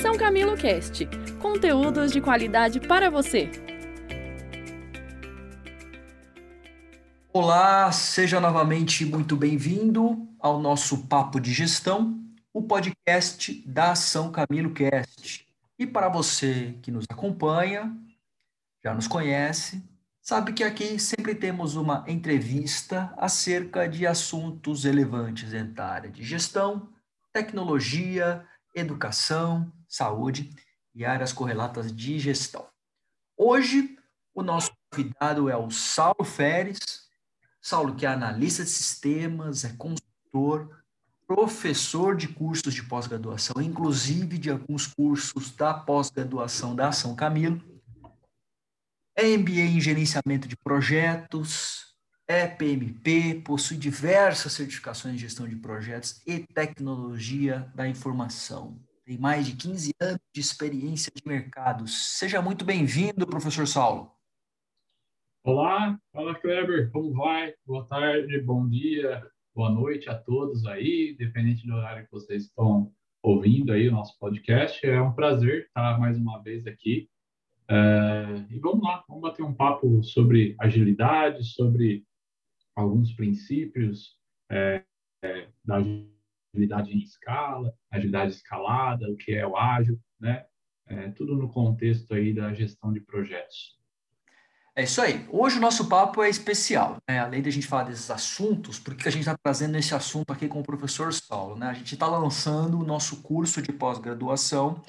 São Camilo Cast conteúdos de qualidade para você. Olá, seja novamente muito bem-vindo ao nosso Papo de Gestão, o podcast da São Camilo Cast. E para você que nos acompanha, já nos conhece, sabe que aqui sempre temos uma entrevista acerca de assuntos relevantes da área de gestão, tecnologia, educação, saúde e áreas correlatas de gestão. Hoje, o nosso convidado é o Saulo Feres. Saulo, que é analista de sistemas, é consultor, professor de cursos de pós-graduação, inclusive de alguns cursos da pós-graduação da Ação Camilo. É MBA em gerenciamento de projetos, é PMP, possui diversas certificações de gestão de projetos e tecnologia da informação. Tem mais de 15 anos de experiência de mercado. Seja muito bem-vindo, professor Saulo. Olá, fala Kleber, como vai? Boa tarde, bom dia, boa noite a todos aí, dependente do horário que vocês estão ouvindo aí o nosso podcast. É um prazer estar mais uma vez aqui. É, e vamos lá, vamos bater um papo sobre agilidade, sobre alguns princípios é, é, da agilidade em escala, agilidade escalada, o que é o ágil, né? É, tudo no contexto aí da gestão de projetos. É isso aí. Hoje o nosso papo é especial, né? Além de a gente falar desses assuntos, por que a gente está trazendo esse assunto aqui com o professor Saulo, né? A gente está lançando o nosso curso de pós-graduação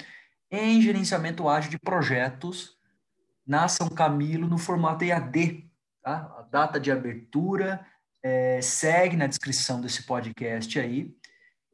em gerenciamento ágil de projetos na São Camilo no formato EAD, tá? A data de abertura é, segue na descrição desse podcast aí.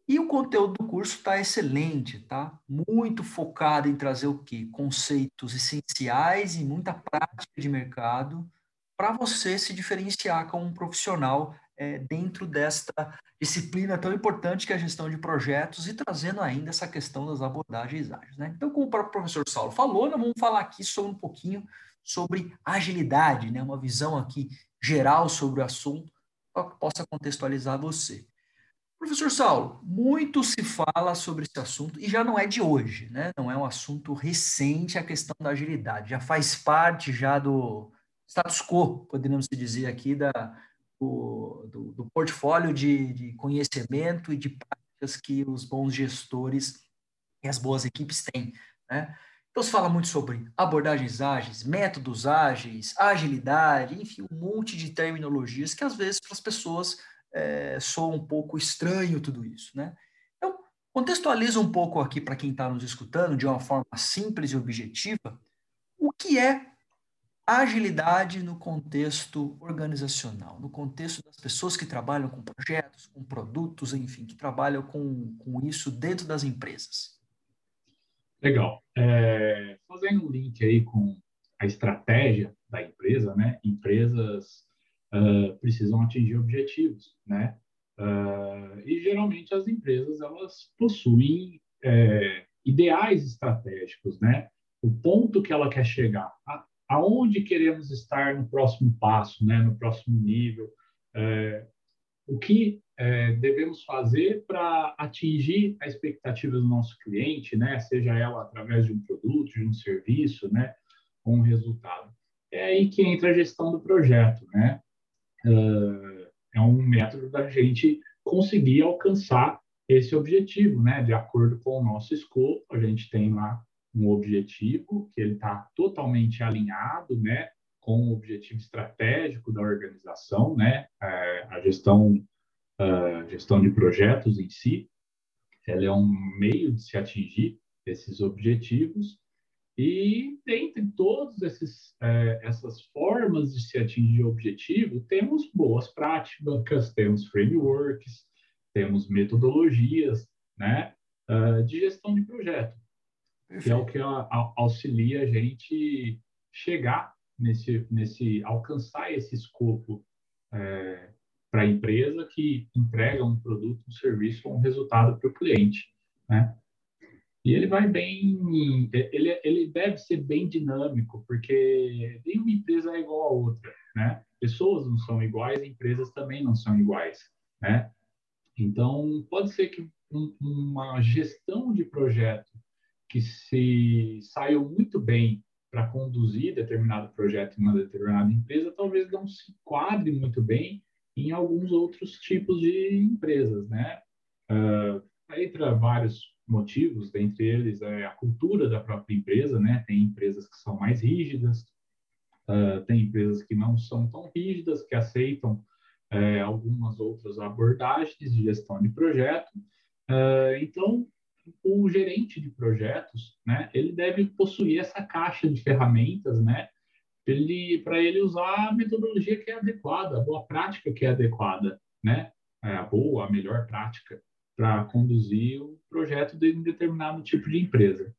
E o conteúdo do curso está excelente, tá? Muito focado em trazer o quê? Conceitos essenciais e muita prática de mercado para você se diferenciar como um profissional é, dentro desta disciplina tão importante que é a gestão de projetos e trazendo ainda essa questão das abordagens ágeis, né? Então, como o próprio professor Saulo falou, nós vamos falar aqui sobre um pouquinho sobre agilidade, né? Uma visão aqui geral sobre o assunto para que possa contextualizar você. Professor Saulo, muito se fala sobre esse assunto e já não é de hoje, né? Não é um assunto recente a questão da agilidade, já faz parte já do status quo, poderíamos dizer aqui, da, do, do, do portfólio de, de conhecimento e de práticas que os bons gestores e as boas equipes têm, né? Então se fala muito sobre abordagens ágeis, métodos ágeis, agilidade, enfim, um monte de terminologias que às vezes para as pessoas é, soa um pouco estranho tudo isso, né? Então, contextualiza um pouco aqui para quem está nos escutando, de uma forma simples e objetiva, o que é agilidade no contexto organizacional, no contexto das pessoas que trabalham com projetos, com produtos, enfim, que trabalham com, com isso dentro das empresas. Legal. É, fazendo um link aí com a estratégia da empresa, né? Empresas uh, precisam atingir objetivos, né? Uh, e geralmente as empresas elas possuem é, ideais estratégicos, né? O ponto que ela quer chegar, a, aonde queremos estar no próximo passo, né? No próximo nível, é, o que é, devemos fazer para atingir a expectativa do nosso cliente, né? Seja ela através de um produto, de um serviço, né? Com um resultado. É aí que entra a gestão do projeto, né? Uh, é um método da gente conseguir alcançar esse objetivo, né? De acordo com o nosso escopo, a gente tem lá um objetivo que ele está totalmente alinhado, né? Com o objetivo estratégico da organização, né? É, a gestão, gestão de projetos em si, ela é um meio de se atingir esses objetivos e dentre todas é, essas formas de se atingir o objetivo, temos boas práticas, temos frameworks, temos metodologias né, uh, de gestão de projeto, que é o que auxilia a gente chegar nesse, nesse alcançar esse escopo é, para a empresa que entrega um produto, um serviço, um resultado para o cliente. Né? E ele vai bem, ele, ele deve ser bem dinâmico, porque nenhuma empresa é igual a outra, né? Pessoas não são iguais, empresas também não são iguais, né? Então, pode ser que um, uma gestão de projeto que se saiu muito bem para conduzir determinado projeto em uma determinada empresa, talvez não se enquadre muito bem em alguns outros tipos de empresas, né? Uh, entra vários motivos, dentre eles é a cultura da própria empresa, né? Tem empresas que são mais rígidas, uh, tem empresas que não são tão rígidas, que aceitam uh, algumas outras abordagens de gestão de projeto. Uh, então, o gerente de projetos, né? Ele deve possuir essa caixa de ferramentas, né? Ele, para ele usar a metodologia que é adequada, a boa prática que é adequada, né? É a boa, a melhor prática para conduzir o projeto de um determinado tipo de empresa,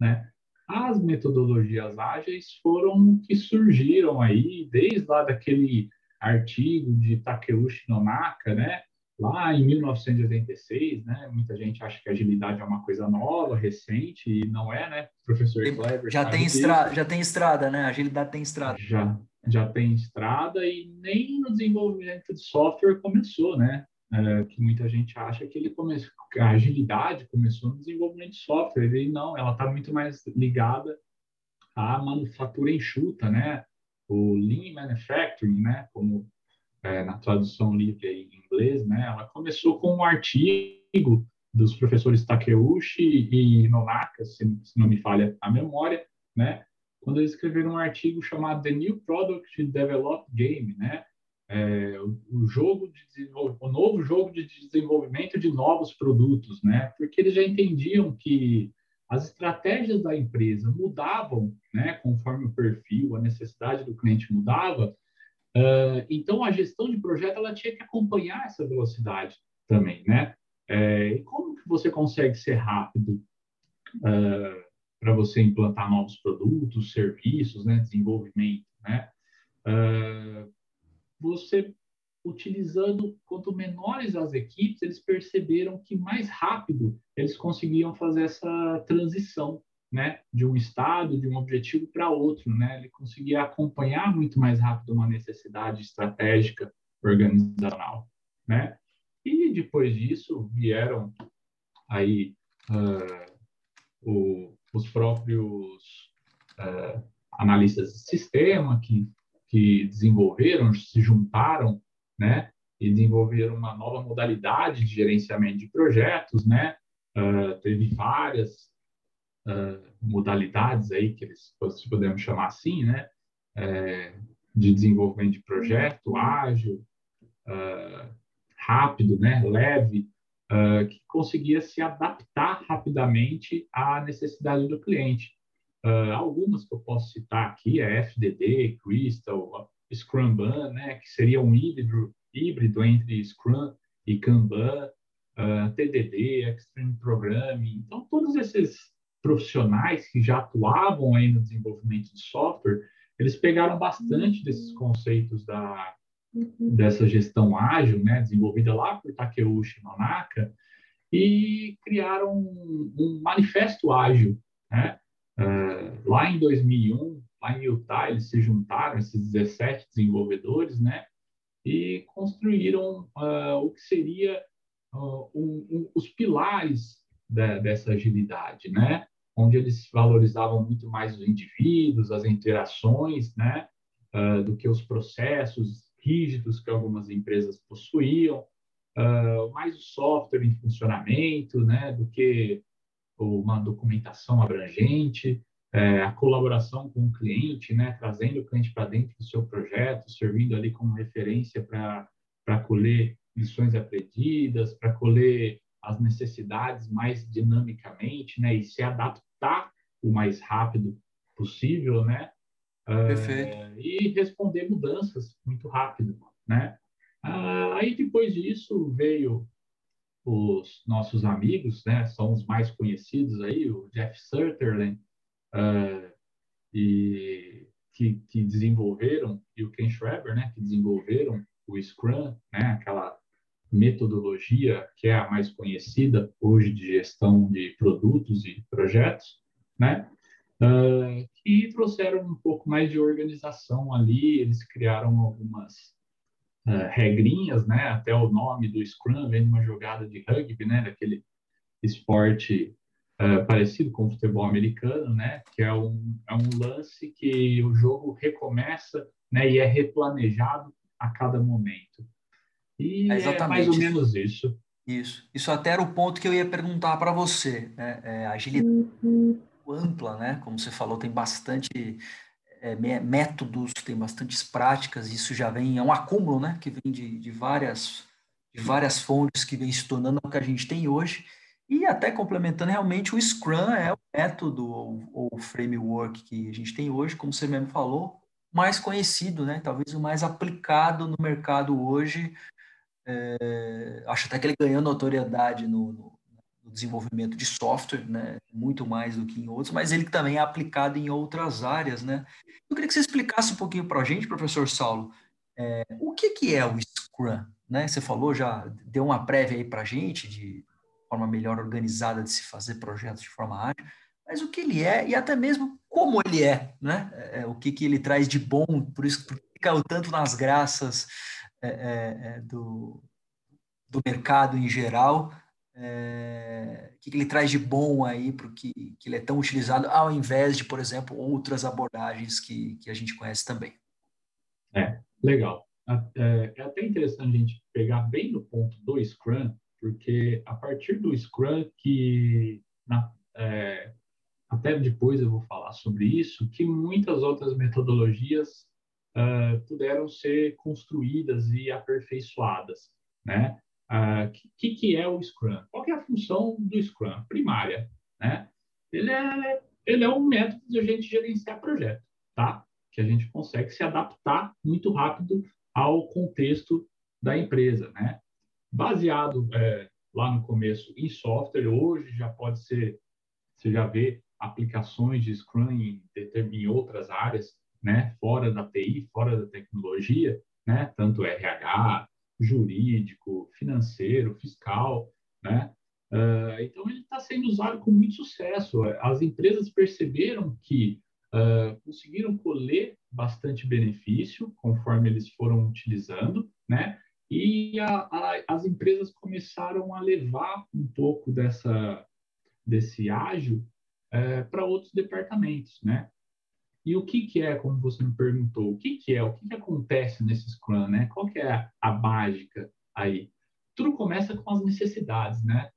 né? As metodologias ágeis foram que surgiram aí desde lá daquele artigo de Takeuchi Nonaka, né? Lá em 1986, né? Muita gente acha que agilidade é uma coisa nova, recente, e não é, né? Professor Kleber. Já tem, estrada, já tem estrada, né? Agilidade tem estrada. Já, já tem estrada e nem no desenvolvimento de software começou, né? É, que muita gente acha que ele começou, a agilidade começou no desenvolvimento de software, e não, ela está muito mais ligada à manufatura enxuta, né? O Lean Manufacturing, né? Como é, na tradução livre em inglês, né? Ela começou com um artigo dos professores Takeuchi e Nonaka, se, se não me falha a memória, né? Quando eles escreveram um artigo chamado The New Product Developed Game, né? É, o, jogo de o novo jogo de desenvolvimento de novos produtos, né? Porque eles já entendiam que as estratégias da empresa mudavam, né? Conforme o perfil, a necessidade do cliente mudava. Uh, então, a gestão de projeto ela tinha que acompanhar essa velocidade também, né? É, e como que você consegue ser rápido uh, para você implantar novos produtos, serviços, né? Desenvolvimento, né? Uh, você utilizando quanto menores as equipes, eles perceberam que mais rápido eles conseguiam fazer essa transição, né, de um estado, de um objetivo para outro, né? Ele conseguia acompanhar muito mais rápido uma necessidade estratégica organizacional, né? E depois disso vieram aí uh, o, os próprios uh, analistas de sistema que que desenvolveram, se juntaram, né, e desenvolveram uma nova modalidade de gerenciamento de projetos, né, uh, teve várias uh, modalidades aí que eles se podemos chamar assim, né, é, de desenvolvimento de projeto, ágil, uh, rápido, né, leve, que conseguia se adaptar rapidamente à necessidade do cliente. Uh, algumas que eu posso citar aqui é FDD, Crystal, Scrumban, né, que seria um híbrido, híbrido entre Scrum e Kanban, uh, ah, TDD, Extreme Programming. Então, todos esses profissionais que já atuavam aí no desenvolvimento de software, eles pegaram bastante desses conceitos da, dessa gestão ágil, né, desenvolvida lá por Takeuchi Nonaka, e criaram um, um manifesto ágil, né, Uh, lá em 2001, lá em Utah, eles se juntaram, esses 17 desenvolvedores, né? E construíram uh, o que seria uh, um, um, os pilares da, dessa agilidade, né? Onde eles valorizavam muito mais os indivíduos, as interações, né? do que os processos rígidos que algumas empresas possuíam, mais o software em funcionamento, né? Do que uma documentação abrangente, é, a colaboração com o cliente, né, trazendo o cliente para dentro do seu projeto, servindo ali como referência para colher lições aprendidas, para colher as necessidades mais dinamicamente, né, e se adaptar o mais rápido possível, né, Perfeito. Uh, e responder mudanças muito rápido, né. Uh, aí depois disso veio os nossos amigos, né, são os mais conhecidos aí, o Jeff Sutherland, uh, e que, que, desenvolveram, e o Ken Schreiber, né, que desenvolveram o Scrum, né, aquela metodologia que é a mais conhecida hoje de gestão de produtos e projetos, né, uh, que trouxeram um pouco mais de organização ali, eles criaram algumas uh, regrinhas, né? Até o nome do Scrum vem de uma jogada de rugby, né? Daquele esporte uh, parecido com o futebol americano, né? Que é um, é um lance que o jogo recomeça, né? E é replanejado a cada momento. E é, é mais ou menos isso. Isso. Isso até era o ponto que eu ia perguntar para você. Né? É, agilidade uhum. ampla, né? Como você falou, tem bastante é, métodos, tem bastantes práticas. Isso já vem é um acúmulo, né? Que vem de, de várias de várias fontes que vem se tornando o que a gente tem hoje. E até complementando, realmente o Scrum é o método ou, o framework que a gente tem hoje, como você mesmo falou, mais conhecido, né? Talvez o mais aplicado no mercado hoje. É, acho até que ele ganhou notoriedade no, no, no, desenvolvimento de software, né? Muito mais do que em outros, mas ele também é aplicado em outras áreas, né? Eu queria que você explicasse um pouquinho para a gente, professor Saulo, é, o que, que é o Scrum? Né? Você falou, já deu uma prévia aí para a gente de forma melhor organizada de se fazer projetos de forma ágil, mas o que ele é e até mesmo como ele é, né? É, é o que, que ele traz de bom, por isso que caiu tanto nas graças é, é, é, do, do mercado em geral, é, que, que, ele traz de bom aí para que, que ele é tão utilizado, ao invés de, por exemplo, outras abordagens que, que a gente conhece também. É, legal. É, é até interessante a gente pegar bem no ponto do Scrum, porque a partir do Scrum que na, é, até depois eu vou falar sobre isso, que muitas outras metodologias uh, puderam ser construídas e aperfeiçoadas, né? O uh, que, que é o Scrum? Qual é a função do Scrum? Primária, né? Ele é, ele é um método de a gente gerenciar projeto, tá? Que a gente consegue se adaptar muito rápido ao contexto da empresa, né? Baseado é, lá no começo em software, hoje já pode ser, você já vê aplicações de Scrum em, em outras áreas, né? Fora da TI, fora da tecnologia, né? Tanto RH, jurídico, financeiro, fiscal, né? Uh, então ele está sendo usado com muito sucesso. As empresas perceberam que uh, conseguiram colher bastante benefício conforme eles foram utilizando, né? E a, a, as empresas começaram a levar um pouco dessa desse ágil é, para outros departamentos, né? E o que, que é, como você me perguntou, o que, que é, o que, que acontece nesse Scrum, né? Qual que é a, a mágica aí? Tudo começa com as necessidades, né?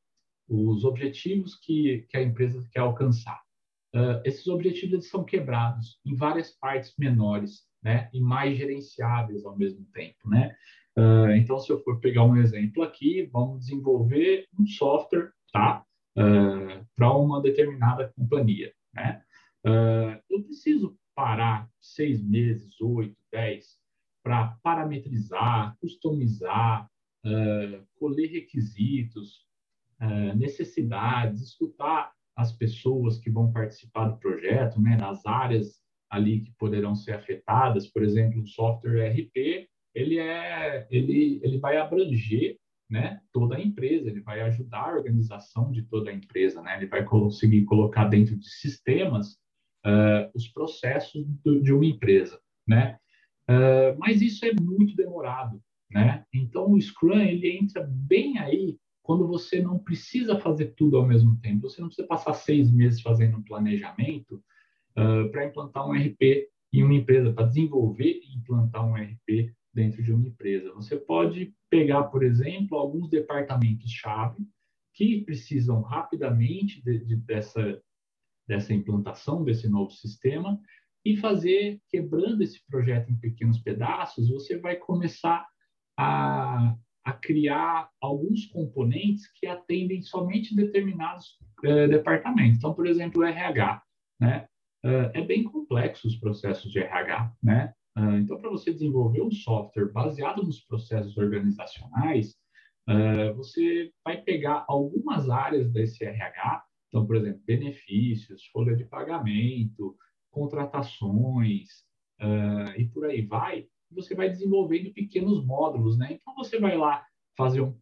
Os objetivos que, que a empresa quer alcançar. Uh, esses objetivos são quebrados em várias partes menores, né? E mais gerenciáveis ao mesmo tempo, né? Uh, então, se eu for pegar um exemplo aqui, vamos desenvolver um software, tá? Uh, para uma determinada companhia, né? eu preciso parar seis meses, oito, dez, para parametrizar, customizar, colher requisitos, necessidades, escutar as pessoas que vão participar do projeto, né, nas áreas ali que poderão ser afetadas, por exemplo, o software RP, ele é ele ele vai abranger, né, toda a empresa, ele vai ajudar a organização de toda a empresa, né? Ele vai conseguir colocar dentro de sistemas uh, os processos do, de uma empresa, né? Uh, mas isso é muito demorado, né? Então o Scrum ele entra bem aí quando você não precisa fazer tudo ao mesmo tempo. Você não precisa passar seis meses fazendo um planejamento uh, para implantar um RP em uma empresa, para desenvolver e implantar um RP dentro de uma empresa. Você pode pegar, por exemplo, alguns departamentos-chave que precisam rapidamente de, de, dessa, dessa implantação desse novo sistema e fazer, quebrando esse projeto em pequenos pedaços, você vai começar a, a criar alguns componentes que atendem somente determinados é, departamentos. Então, por exemplo, o RH, né? Uh, é bem complexo os processos de RH, né? Uh, então, para você desenvolver um software baseado nos processos organizacionais, você vai pegar algumas áreas desse RH, então, por exemplo, benefícios, folha de pagamento, contratações e por aí vai, você vai desenvolvendo pequenos módulos, né? Então você vai lá fazer um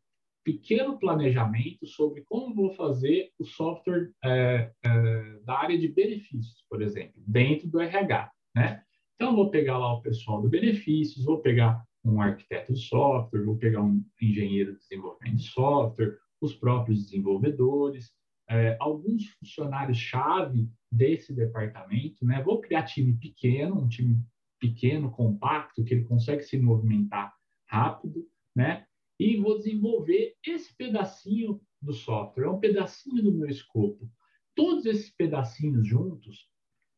pequeno planejamento sobre como vou fazer o software é, é, da área de benefícios, por exemplo, dentro do RH, né? Então vou pegar lá o pessoal do benefícios, vou pegar um arquiteto de software, vou pegar um engenheiro de desenvolvimento de software, os próprios desenvolvedores, é, alguns funcionários-chave desse departamento, né? Vou criar time pequeno, um time pequeno, compacto, que ele consegue se movimentar rápido, né? E vou desenvolver esse pedacinho do software, é um pedacinho do meu escopo. Todos esses pedacinhos juntos,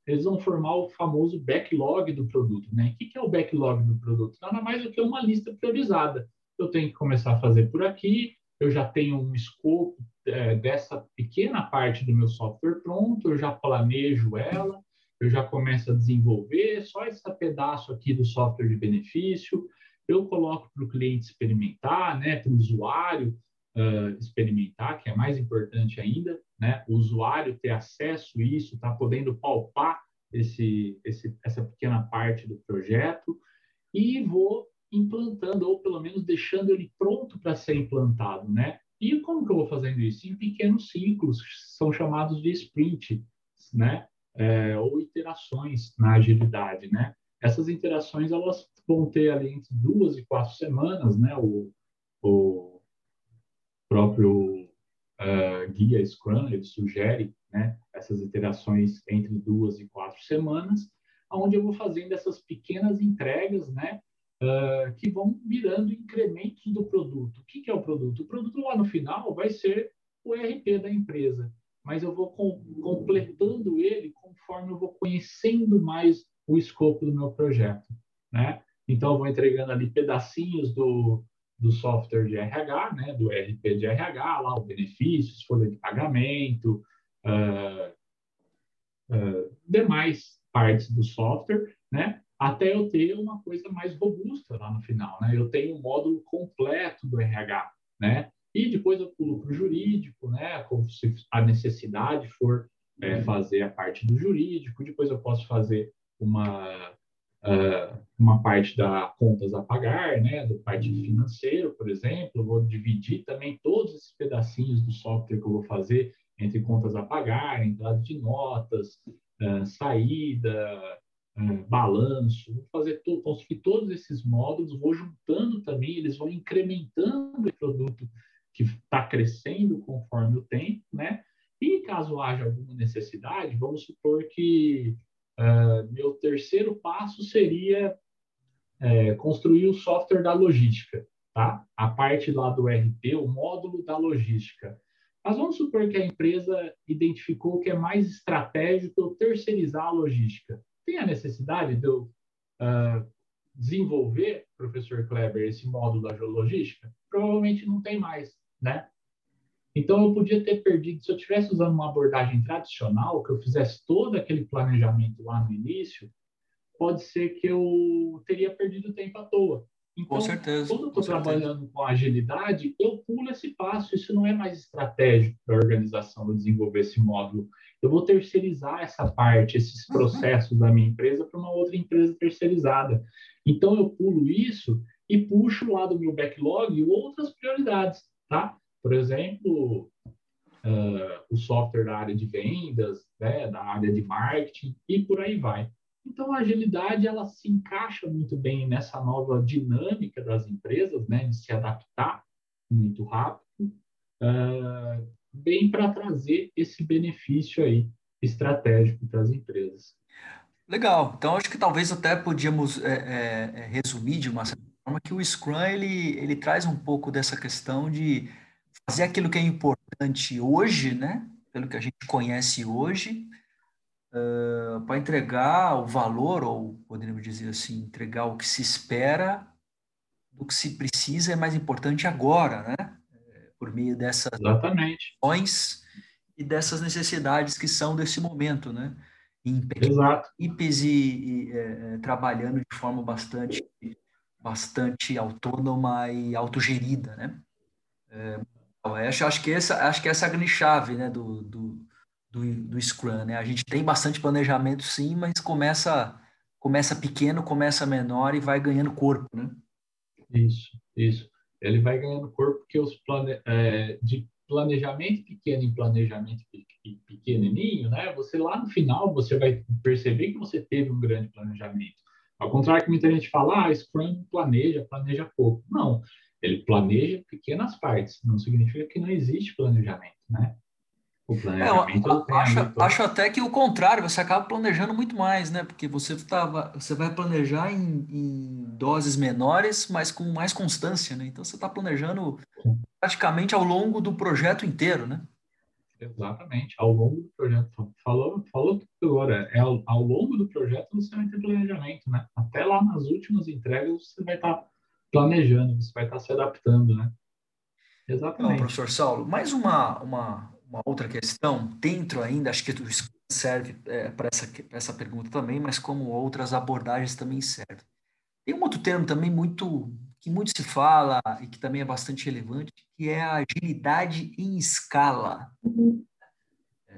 eles vão formar o famoso backlog do produto, né? O que é o backlog do produto? Nada mais do que uma lista priorizada. Eu tenho que começar a fazer por aqui, eu já tenho um escopo é, dessa pequena parte do meu software pronto, eu já planejo ela, eu já começo a desenvolver só esse pedaço aqui do software de benefício, eu coloco para o cliente experimentar, né, para o usuário uh, experimentar, que é mais importante ainda, né, o usuário ter acesso a isso, tá podendo palpar esse, esse, essa pequena parte do projeto e vou implantando, ou pelo menos deixando ele pronto para ser implantado, né? E como que eu vou fazendo isso? Em pequenos ciclos, são chamados de sprint, né? É, ou iterações na agilidade, né? Essas interações, elas vão ter ali entre duas e quatro semanas, né? O, o próprio uh, guia Scrum, ele sugere, né? Essas iterações entre duas e quatro semanas, onde eu vou fazendo essas pequenas entregas, né? Uh, que vão virando incrementos do produto. O que, que, é o produto? O produto lá no final vai ser o RP da empresa, mas eu vou com, completando ele conforme eu vou conhecendo mais o escopo do meu projeto, né? Então, eu vou entregando ali pedacinhos do, do software de RH, né, do RP de RH, lá o benefícios, folha de pagamento, uh, uh, demais partes do software, né, até eu ter uma coisa mais robusta lá no final, né? Eu tenho um módulo completo do RH, né? E depois eu pulo para o jurídico, né? Como se a necessidade for é, fazer a parte do jurídico, depois eu posso fazer uma uh, uma parte da contas a pagar, né? Da parte financeiro, por exemplo, eu vou dividir também todos esses pedacinhos do software que eu vou fazer entre contas a pagar, entrada de notas, uh, saída, é, balanço, vou fazer tudo, construir todos esses módulos, vou juntando também, eles vão incrementando o produto que está crescendo conforme o tempo, né? E caso haja alguma necessidade, vamos supor que uh, meu terceiro passo seria é, construir o software da logística, tá? A parte lá do RP, o módulo da logística. Mas vamos supor que a empresa identificou que é mais estratégico eu terceirizar a logística tem a necessidade de eu uh, desenvolver, professor Kleber, esse módulo da geologística? Provavelmente não tem mais, né? Então, eu podia ter perdido, se eu estivesse usando uma abordagem tradicional, que eu fizesse todo aquele planejamento lá no início, pode ser que eu teria perdido tempo à toa. Então, com certeza. Quando eu estou trabalhando com agilidade, eu pulo esse passo. Isso não é mais estratégico para a organização eu desenvolver esse módulo. Eu vou terceirizar essa parte, esses processos da minha empresa para uma outra empresa terceirizada. Então, eu pulo isso e puxo lá do meu backlog outras prioridades, tá? Por exemplo, uh, o software da área de vendas, né, da área de marketing e por aí vai. Então, a agilidade ela se encaixa muito bem nessa nova dinâmica das empresas, né, de se adaptar muito rápido, uh, bem para trazer esse benefício aí estratégico para as empresas. Legal. Então, acho que talvez até podíamos é, é, é, resumir de uma certa forma que o Scrum ele, ele traz um pouco dessa questão de fazer aquilo que é importante hoje, né? Pelo que a gente conhece hoje, uh, para entregar o valor, ou poderíamos dizer assim, entregar o que se espera do que se precisa é mais importante agora, né? Por meio dessas ações e dessas necessidades que são desse momento, né? Em equipes e, e é, trabalhando de forma bastante bastante autônoma e autogerida, né? É, acho, acho que essa acho que essa é a grande chave, né, do, do, do, do Scrum, né? A gente tem bastante planejamento, sim, mas começa começa pequeno, começa menor e vai ganhando corpo, né? Isso, isso. Ele vai ganhando corpo porque os plane... É, de planejamento pequeno em planejamento pequenininho, né? Você lá no final você vai perceber que você teve um grande planejamento. Ao contrário que muita gente fala, ah, Scrum planeja, planeja pouco. Não, ele planeja pequenas partes. Não significa que não existe planejamento, né? O planejamento é, eu acho, acho até que o contrário, você acaba planejando muito mais, né? Porque você, tá, você vai planejar em, em doses menores, mas com mais constância, né? Então você está planejando praticamente ao longo do projeto inteiro, né? Exatamente, ao longo do projeto. Falou, falou tudo agora. É ao, ao, longo do projeto você vai ter planejamento, né? Até lá nas últimas entregas você vai estar tá planejando, você vai estar tá se adaptando, né? Exatamente. Então, professor Saulo, mais uma, uma, uma outra questão, dentro ainda, acho que serve é, para essa, essa pergunta também, mas como outras abordagens também servem. Tem um outro termo também muito que muito se fala e que também é bastante relevante, que é a agilidade em escala. Uhum.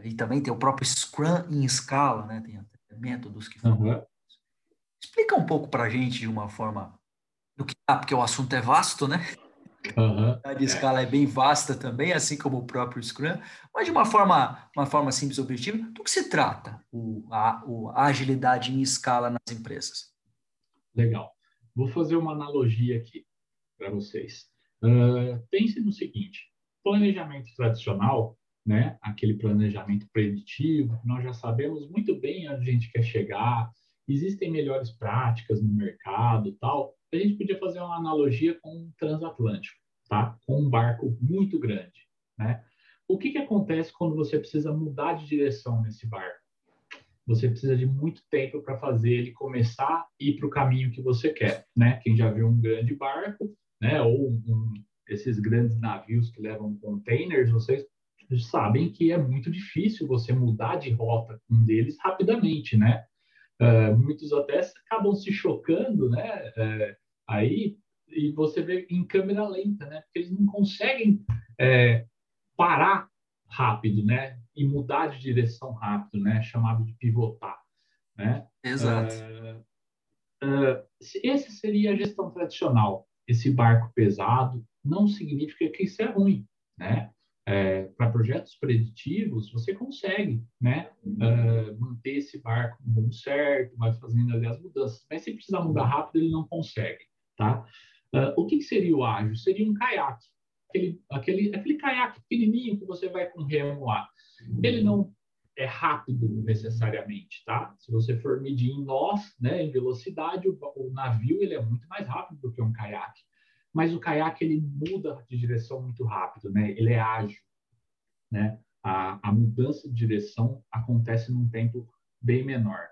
E também tem o próprio Scrum em escala, né? Tem métodos que falam. Uhum. Explica um pouco para a gente de uma forma do que tá, porque o assunto é vasto, né? Uhum. A de escala é bem vasta também, assim como o próprio Scrum, mas de uma forma, uma forma simples e objetiva, do que se trata o, a, o, a agilidade em escala nas empresas? Legal. Vou fazer uma analogia aqui para vocês. Uh, pense no seguinte: planejamento tradicional, né, aquele planejamento preditivo, nós já sabemos muito bem onde a gente quer chegar, existem melhores práticas no mercado tal. A gente podia fazer uma analogia com um transatlântico, tá? com um barco muito grande. Né? O que, que acontece quando você precisa mudar de direção nesse barco? você precisa de muito tempo para fazer ele começar a ir para o caminho que você quer, né? Quem já viu um grande barco, né? Ou um, esses grandes navios que levam containers, vocês sabem que é muito difícil você mudar de rota um deles rapidamente, né? Uh, muitos até acabam se chocando, né? Uh, aí e você vê em câmera lenta, né? Porque eles não conseguem é, parar rápido, né? E mudar de direção rápido, né? Chamado de pivotar, né? Exato. Uh, uh, esse seria a gestão tradicional. Esse barco pesado não significa que isso é ruim, né? É, para projetos preditivos, você consegue né, uh, manter esse barco no rumo certo, vai fazendo ali as mudanças. Mas se precisar mudar rápido, ele não consegue. Tá? Uh, o que, seria o ágil? Seria um caiaque aquele, aquele, aquele caiaque pequenininho que você vai com remo lá. Ele não é rápido necessariamente, tá? Se você for medir em nós, né, em velocidade, o, o, navio ele é muito mais rápido do que um caiaque. Mas o caiaque ele muda de direção muito rápido, né? Ele é ágil, né? A, a mudança de direção acontece num tempo bem menor.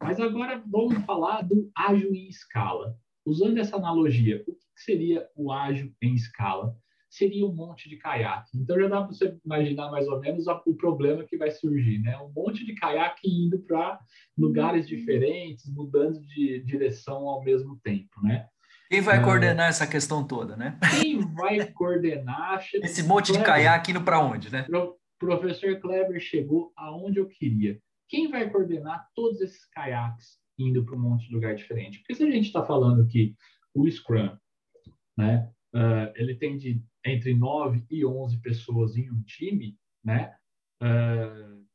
Mas agora vamos falar do ágil em escala. Usando essa analogia, o que seria o ágil em escala? seria um monte de caiaque. Então já dá para você imaginar mais ou menos o problema que vai surgir, né? Um monte de caiaque indo para lugares diferentes, mudando de direção ao mesmo tempo, né? Quem vai é... coordenar essa questão toda, né? Quem vai coordenar? Esse monte Kleber, de caiaque indo para onde, né? O professor Kleber chegou aonde eu queria. Quem vai coordenar todos esses caiaques indo para um monte de lugar diferente? Porque se a gente está falando que o Scrum, né? Uh, ele tem de entre 9 e 11 pessoas em um time, né? Uh,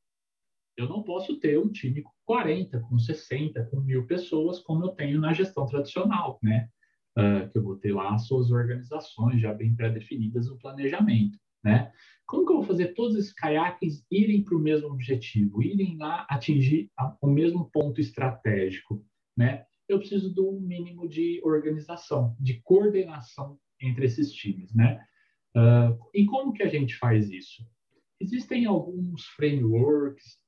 eu não posso ter um time com 40, com 60, com mil pessoas, como eu tenho na gestão tradicional, né? Uh, que eu vou ter lá as suas organizações já bem pré-definidas no planejamento, né? Como que eu vou fazer todos esses caiaques irem para o mesmo objetivo, irem lá atingir a, o mesmo ponto estratégico, né? Eu preciso do mínimo de organização, de coordenação entre esses times, né? Uh, e como que a gente faz isso? Existem alguns frameworks,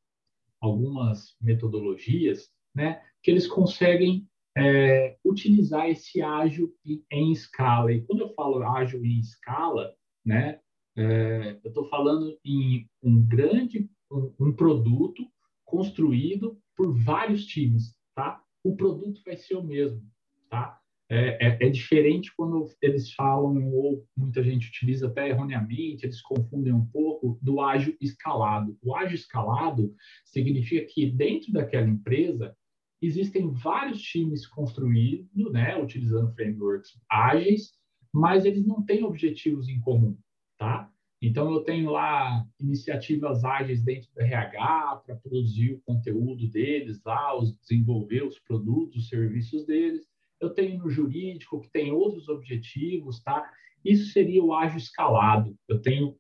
algumas metodologias, né, que eles conseguem é, utilizar esse ágil em escala. E quando eu falo ágil em escala, né, é, eu estou falando em um grande um, um, produto construído por vários times, tá? O produto vai ser o mesmo, tá? É, é, é, diferente quando eles falam, ou muita gente utiliza até erroneamente, eles confundem um pouco do ágil escalado. O ágil escalado significa que dentro daquela empresa existem vários times construídos, né, utilizando frameworks ágeis, mas eles não têm objetivos em comum, tá? Então, eu tenho lá iniciativas ágeis dentro do RH para produzir o conteúdo deles lá, os, desenvolver os produtos, os serviços deles eu tenho no jurídico que tem outros objetivos, tá? Isso seria o ágil escalado. Eu tenho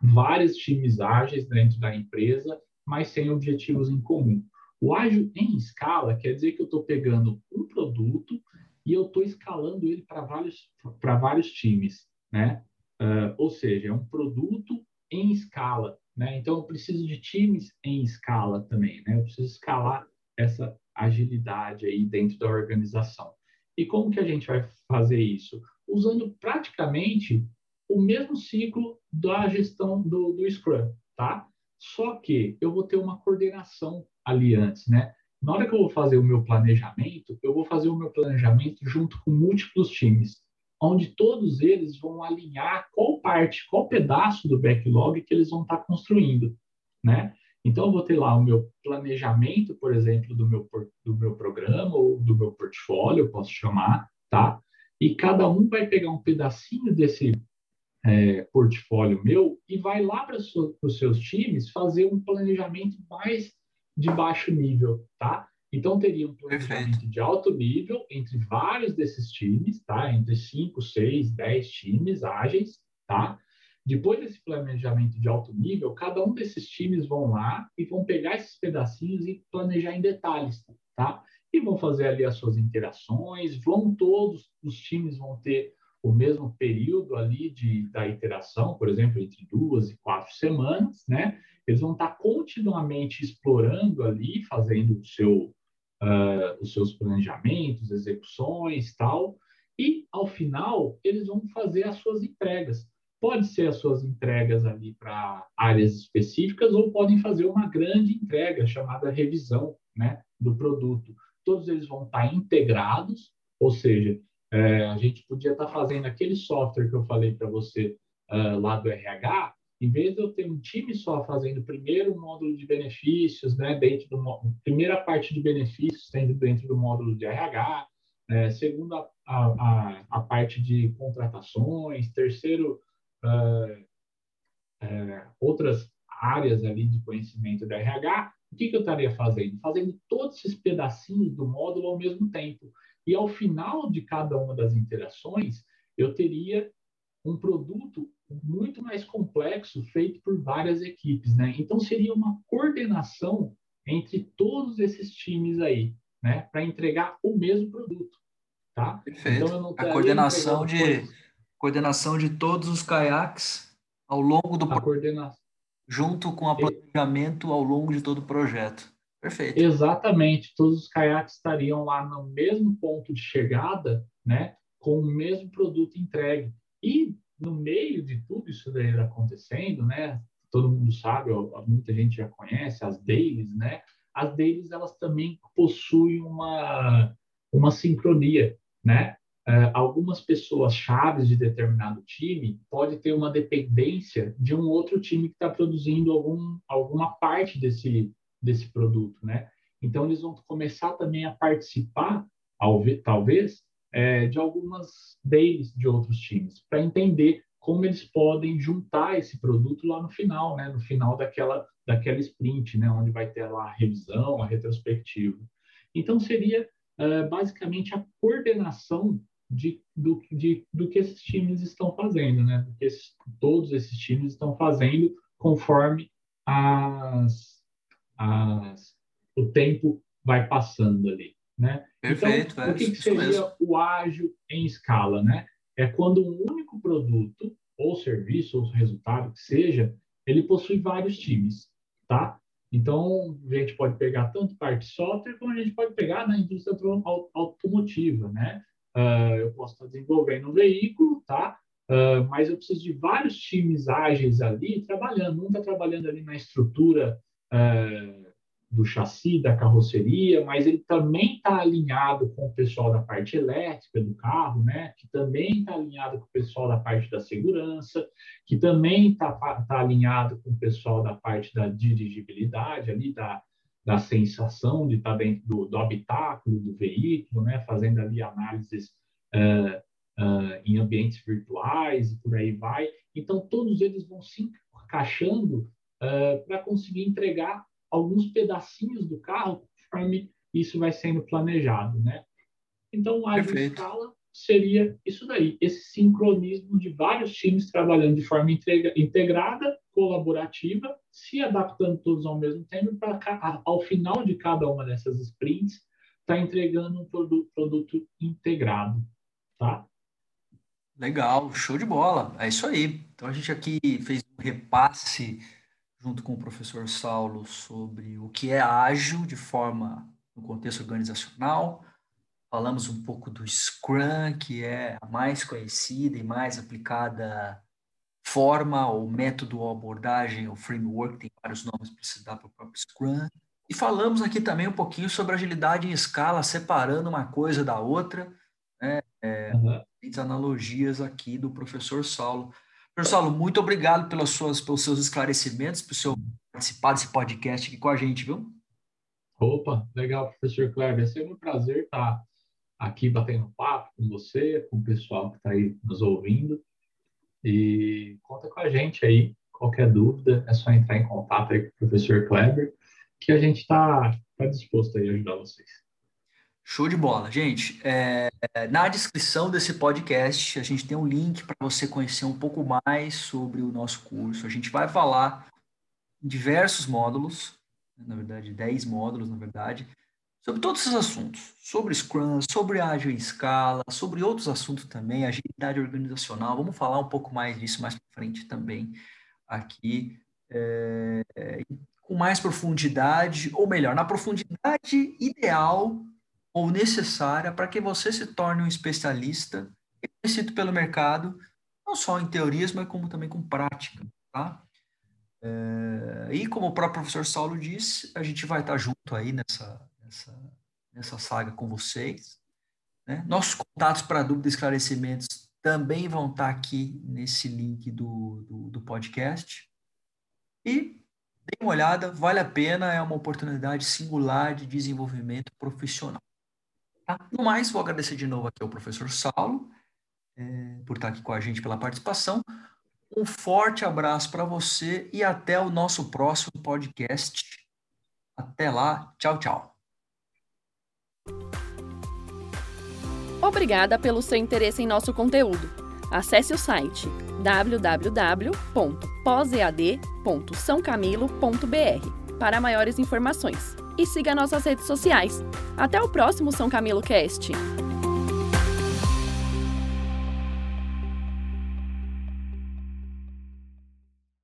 vários times ágeis dentro da empresa, mas sem objetivos em comum. O ágil em escala quer dizer que eu estou pegando um produto e eu estou escalando ele para vários, vários times, né? Uh, ou seja, é um produto em escala, né? Então, eu preciso de times em escala também, né? Eu preciso escalar essa agilidade aí dentro da organização. E como que a gente vai fazer isso? Usando praticamente o mesmo ciclo da gestão do, do Scrum, tá? Só que eu vou ter uma coordenação ali antes, né? Na hora que eu vou fazer o meu planejamento, eu vou fazer o meu planejamento junto com múltiplos times, onde todos eles vão alinhar qual parte, qual pedaço do backlog que eles vão estar construindo, né? Então, eu vou ter lá o meu planejamento, por exemplo, do meu, do meu programa ou do meu portfólio, eu posso chamar, tá? E cada um vai pegar um pedacinho desse é, portfólio meu e vai lá para os seus times fazer um planejamento mais de baixo nível, tá? Então, teria um planejamento Perfeito. de alto nível entre vários desses times, tá? Entre 5, 6, 10 times ágeis, tá? Depois desse planejamento de alto nível, cada um desses times vão lá e vão pegar esses pedacinhos e planejar em detalhes, tá? E vão fazer ali as suas interações, vão todos os times vão ter o mesmo período ali de, da iteração, por exemplo, entre duas e quatro semanas, né? Eles vão estar continuamente explorando ali, fazendo o seu, uh, os seus planejamentos, execuções, tal, e ao final eles vão fazer as suas entregas pode ser as suas entregas ali para áreas específicas ou podem fazer uma grande entrega chamada revisão né, do produto. Todos eles vão estar integrados, ou seja, é, a gente podia estar fazendo aquele software que eu falei para você uh, lá do RH, em vez de eu ter um time só fazendo primeiro o módulo de benefícios, né, dentro do primeira parte de benefícios dentro do módulo de RH, é, segundo a, a, a, parte de contratações, terceiro uh, uh, outras áreas ali de conhecimento da RH, o que, que eu estaria fazendo? Fazendo todos esses pedacinhos do módulo ao mesmo tempo. E ao final de cada uma das interações, eu teria um produto muito mais complexo feito por várias equipes, né? Então seria uma coordenação entre todos esses times aí, né, para entregar o mesmo produto, tá? Perfeito. Então, a coordenação de coordenação de todos os caiaques ao longo do projeto, junto com o planejamento ao longo de todo o projeto. Perfeito. Exatamente, todos os caiaques estariam lá no mesmo ponto de chegada, né, com o mesmo produto entregue. E no meio de tudo isso daí acontecendo, né, todo mundo sabe, muita gente já conhece as dailies, né? As dailies elas também possuem uma uma sincronia, né? Uh, algumas pessoas chaves de determinado time pode ter uma dependência de um outro time que está produzindo algum, alguma parte desse, desse produto, né? Então, eles vão começar também a participar, talvez, é, de algumas dailies de outros times, para entender como eles podem juntar esse produto lá no final, né? No final daquela, daquela sprint, né? Onde vai ter lá a revisão, a retrospectiva. Então, seria uh, basicamente a coordenação de, do, de, do que esses times estão fazendo, né? Do que esses, todos esses times estão fazendo conforme as, as, o tempo vai passando ali, né? Perfeito, então, é, o que, que seria mesmo. o ágil em escala, né? É quando um único produto ou serviço ou resultado que seja, ele possui vários times, tá? Então, a gente pode pegar tanto parte software como a gente pode pegar na indústria automotiva, né? Uh, eu posso estar desenvolvendo um veículo, tá? Uh, mas eu preciso de vários times ágeis ali trabalhando. Um está trabalhando ali na estrutura uh, do chassi, da carroceria, mas ele também está alinhado com o pessoal da parte elétrica do carro, né? Que também está alinhado com o pessoal da parte da segurança, que também está tá alinhado com o pessoal da parte da dirigibilidade ali, da, da sensação de estar dentro do, do habitáculo do veículo, né, fazendo ali análises uh, uh, em ambientes virtuais e por aí vai. Então, todos eles vão se encaixando uh, para conseguir entregar alguns pedacinhos do carro conforme isso vai sendo planejado, né? Então, a escala seria isso daí, esse sincronismo de vários times trabalhando de forma integrada, colaborativa, se adaptando todos ao mesmo tempo, para ao final de cada uma dessas sprints, estar tá entregando um produto, produto integrado, tá? Legal, show de bola, é isso aí. Então a gente aqui fez um repasse junto com o professor Saulo sobre o que é ágil de forma no contexto organizacional, Falamos um pouco do Scrum, que é a mais conhecida e mais aplicada forma ou método ou abordagem ou framework, tem vários nomes para se dar para o próprio Scrum. E falamos aqui também um pouquinho sobre agilidade em escala, separando uma coisa da outra, né? É, uhum. analogias aqui do professor Saulo. Professor Saulo, muito obrigado pelas suas, pelos seus esclarecimentos, por seu participar desse podcast aqui com a gente, viu? Opa, legal, professor Kleber. É sempre um prazer estar aqui batendo papo com você, com o pessoal que está aí nos ouvindo. E conta com a gente aí. Qualquer dúvida, é só entrar em contato aí com o professor Kleber, que a gente está tá disposto aí a ajudar vocês. Show de bola. Gente, é, na descrição desse podcast, a gente tem um link para você conhecer um pouco mais sobre o nosso curso. A gente vai falar em diversos módulos, na verdade, 10 módulos, na verdade, sobre todos esses assuntos, sobre Scrum, sobre ágil em escala, sobre outros assuntos também, agilidade organizacional. Vamos falar um pouco mais disso mais para frente também aqui, é, com mais profundidade, ou melhor, na profundidade ideal ou necessária para que você se torne um especialista reconhecido pelo mercado, não só em teorias, mas como também com prática, tá? É, e como o próprio professor Saulo disse, a gente vai estar junto aí nessa, nessa, nessa saga com vocês. Né? Nossos contatos para dúvidas e esclarecimentos também vão estar aqui nesse link do, do, do podcast. E dê uma olhada, vale a pena, é uma oportunidade singular de desenvolvimento profissional. Tá? No mais, vou agradecer de novo aqui ao professor Saulo é, por estar aqui com a gente pela participação. Um forte abraço para você e até o nosso próximo podcast. Até lá, tchau, tchau. Obrigada pelo seu interesse em nosso conteúdo. Acesse o site www.posead.sãocamilo.br para maiores informações e siga nossas redes sociais. Até o próximo São Camilo Cast!